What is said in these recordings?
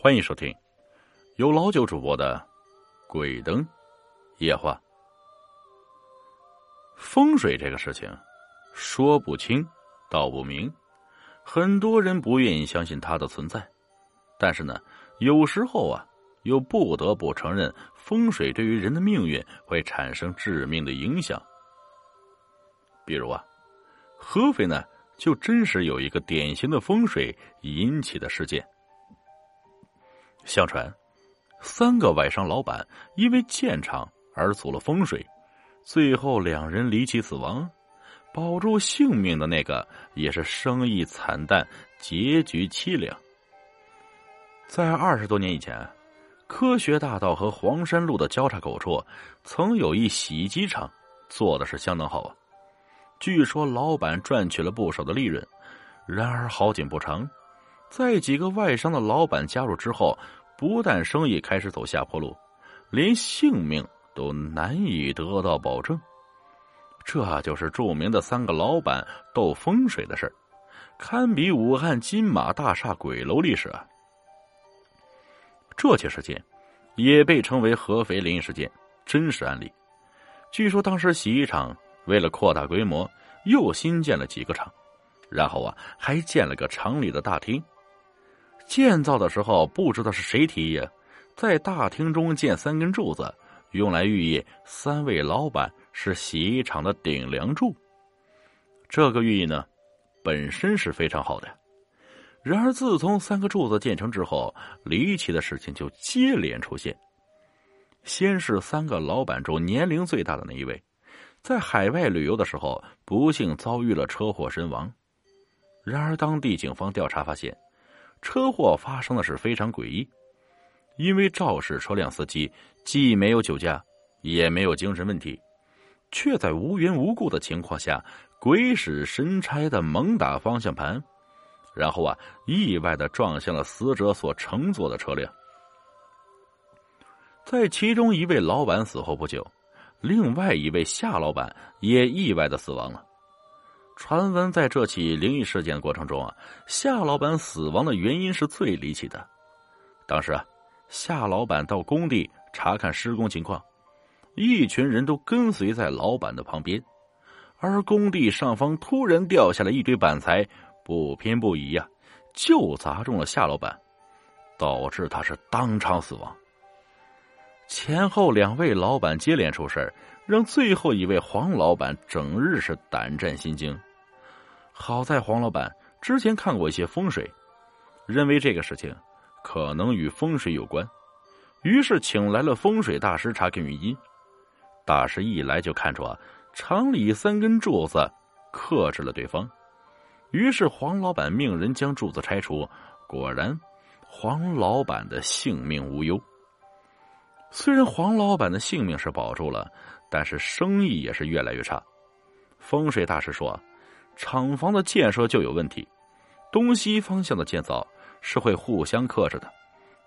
欢迎收听由老九主播的《鬼灯夜话》。风水这个事情说不清道不明，很多人不愿意相信它的存在。但是呢，有时候啊，又不得不承认风水对于人的命运会产生致命的影响。比如啊，合肥呢，就真是有一个典型的风水引起的事件。相传，三个外商老板因为建厂而阻了风水，最后两人离奇死亡。保住性命的那个也是生意惨淡，结局凄凉。在二十多年以前，科学大道和黄山路的交叉口处，曾有一洗衣机厂，做的是相当好啊。据说老板赚取了不少的利润。然而好景不长，在几个外商的老板加入之后。不但生意开始走下坡路，连性命都难以得到保证。这就是著名的三个老板斗风水的事堪比武汉金马大厦鬼楼历史啊！这起事件也被称为合肥灵异事件，真实案例。据说当时洗衣厂为了扩大规模，又新建了几个厂，然后啊，还建了个厂里的大厅。建造的时候不知道是谁提议，在大厅中建三根柱子，用来寓意三位老板是洗衣厂的顶梁柱。这个寓意呢，本身是非常好的。然而，自从三个柱子建成之后，离奇的事情就接连出现。先是三个老板中年龄最大的那一位，在海外旅游的时候不幸遭遇了车祸身亡。然而，当地警方调查发现。车祸发生的是非常诡异，因为肇事车辆司机既没有酒驾，也没有精神问题，却在无缘无故的情况下鬼使神差的猛打方向盘，然后啊，意外的撞向了死者所乘坐的车辆。在其中一位老板死后不久，另外一位夏老板也意外的死亡了。传闻在这起灵异事件过程中啊，夏老板死亡的原因是最离奇的。当时啊，夏老板到工地查看施工情况，一群人都跟随在老板的旁边，而工地上方突然掉下来一堆板材，不偏不倚呀，就砸中了夏老板，导致他是当场死亡。前后两位老板接连出事让最后一位黄老板整日是胆战心惊。好在黄老板之前看过一些风水，认为这个事情可能与风水有关，于是请来了风水大师查看原因。大师一来就看出啊，厂里三根柱子克制了对方，于是黄老板命人将柱子拆除。果然，黄老板的性命无忧。虽然黄老板的性命是保住了，但是生意也是越来越差。风水大师说。厂房的建设就有问题，东西方向的建造是会互相克制的。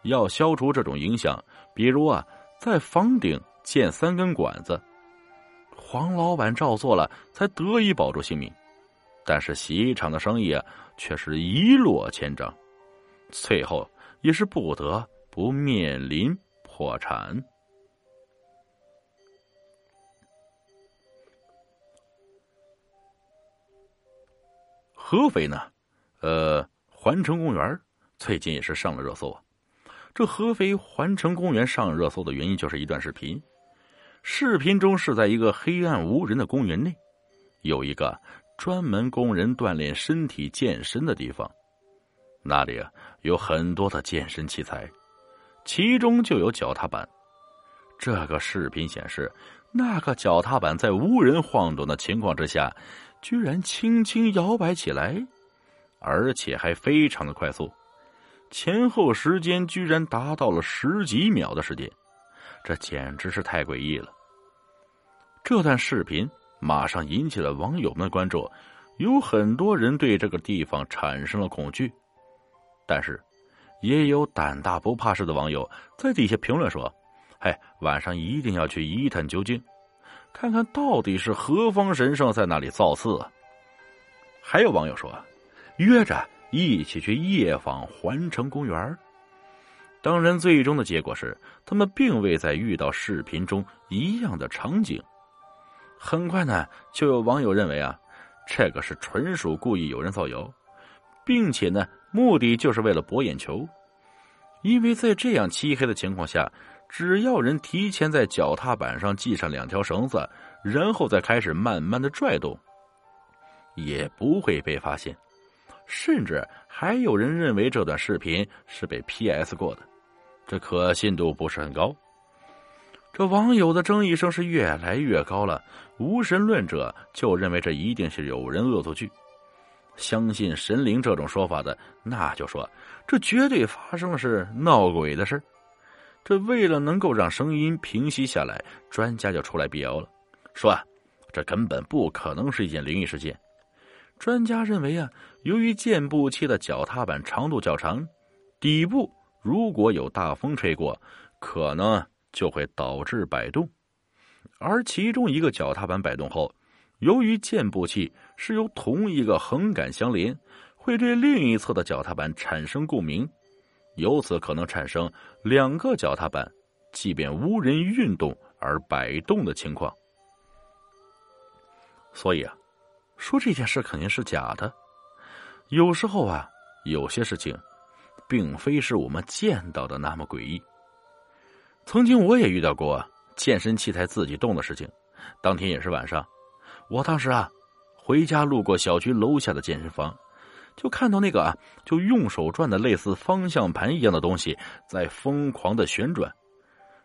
要消除这种影响，比如啊，在房顶建三根管子。黄老板照做了，才得以保住性命。但是洗衣厂的生意啊，却是一落千丈，最后也是不得不面临破产。合肥呢，呃，环城公园最近也是上了热搜啊。这合肥环城公园上热搜的原因就是一段视频，视频中是在一个黑暗无人的公园内，有一个专门供人锻炼身体健身的地方，那里啊有很多的健身器材，其中就有脚踏板。这个视频显示，那个脚踏板在无人晃动的情况之下。居然轻轻摇摆起来，而且还非常的快速，前后时间居然达到了十几秒的时间，这简直是太诡异了。这段视频马上引起了网友们的关注，有很多人对这个地方产生了恐惧，但是也有胆大不怕事的网友在底下评论说：“嘿，晚上一定要去一探究竟。”看看到底是何方神圣在那里造次啊？还有网友说，约着一起去夜访环城公园当然，最终的结果是他们并未再遇到视频中一样的场景。很快呢，就有网友认为啊，这个是纯属故意有人造谣，并且呢，目的就是为了博眼球。因为在这样漆黑的情况下，只要人提前在脚踏板上系上两条绳子，然后再开始慢慢的拽动，也不会被发现。甚至还有人认为这段视频是被 P.S 过的，这可信度不是很高。这网友的争议声是越来越高了，无神论者就认为这一定是有人恶作剧。相信神灵这种说法的，那就说这绝对发生的是闹鬼的事这为了能够让声音平息下来，专家就出来辟谣了，说啊，这根本不可能是一件灵异事件。专家认为啊，由于健步器的脚踏板长度较长，底部如果有大风吹过，可能就会导致摆动，而其中一个脚踏板摆动后。由于健步器是由同一个横杆相连，会对另一侧的脚踏板产生共鸣，由此可能产生两个脚踏板即便无人运动而摆动的情况。所以啊，说这件事肯定是假的。有时候啊，有些事情并非是我们见到的那么诡异。曾经我也遇到过健身器材自己动的事情，当天也是晚上。我当时啊，回家路过小区楼下的健身房，就看到那个啊，就用手转的类似方向盘一样的东西在疯狂的旋转，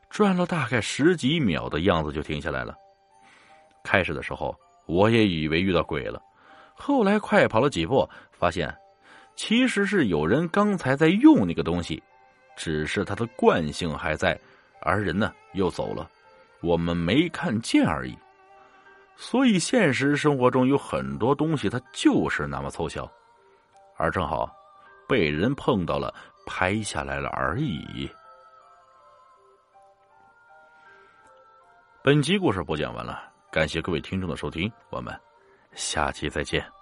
转了大概十几秒的样子就停下来了。开始的时候我也以为遇到鬼了，后来快跑了几步，发现其实是有人刚才在用那个东西，只是它的惯性还在，而人呢又走了，我们没看见而已。所以，现实生活中有很多东西，它就是那么凑巧，而正好被人碰到了，拍下来了而已。本集故事播讲完了，感谢各位听众的收听，我们下期再见。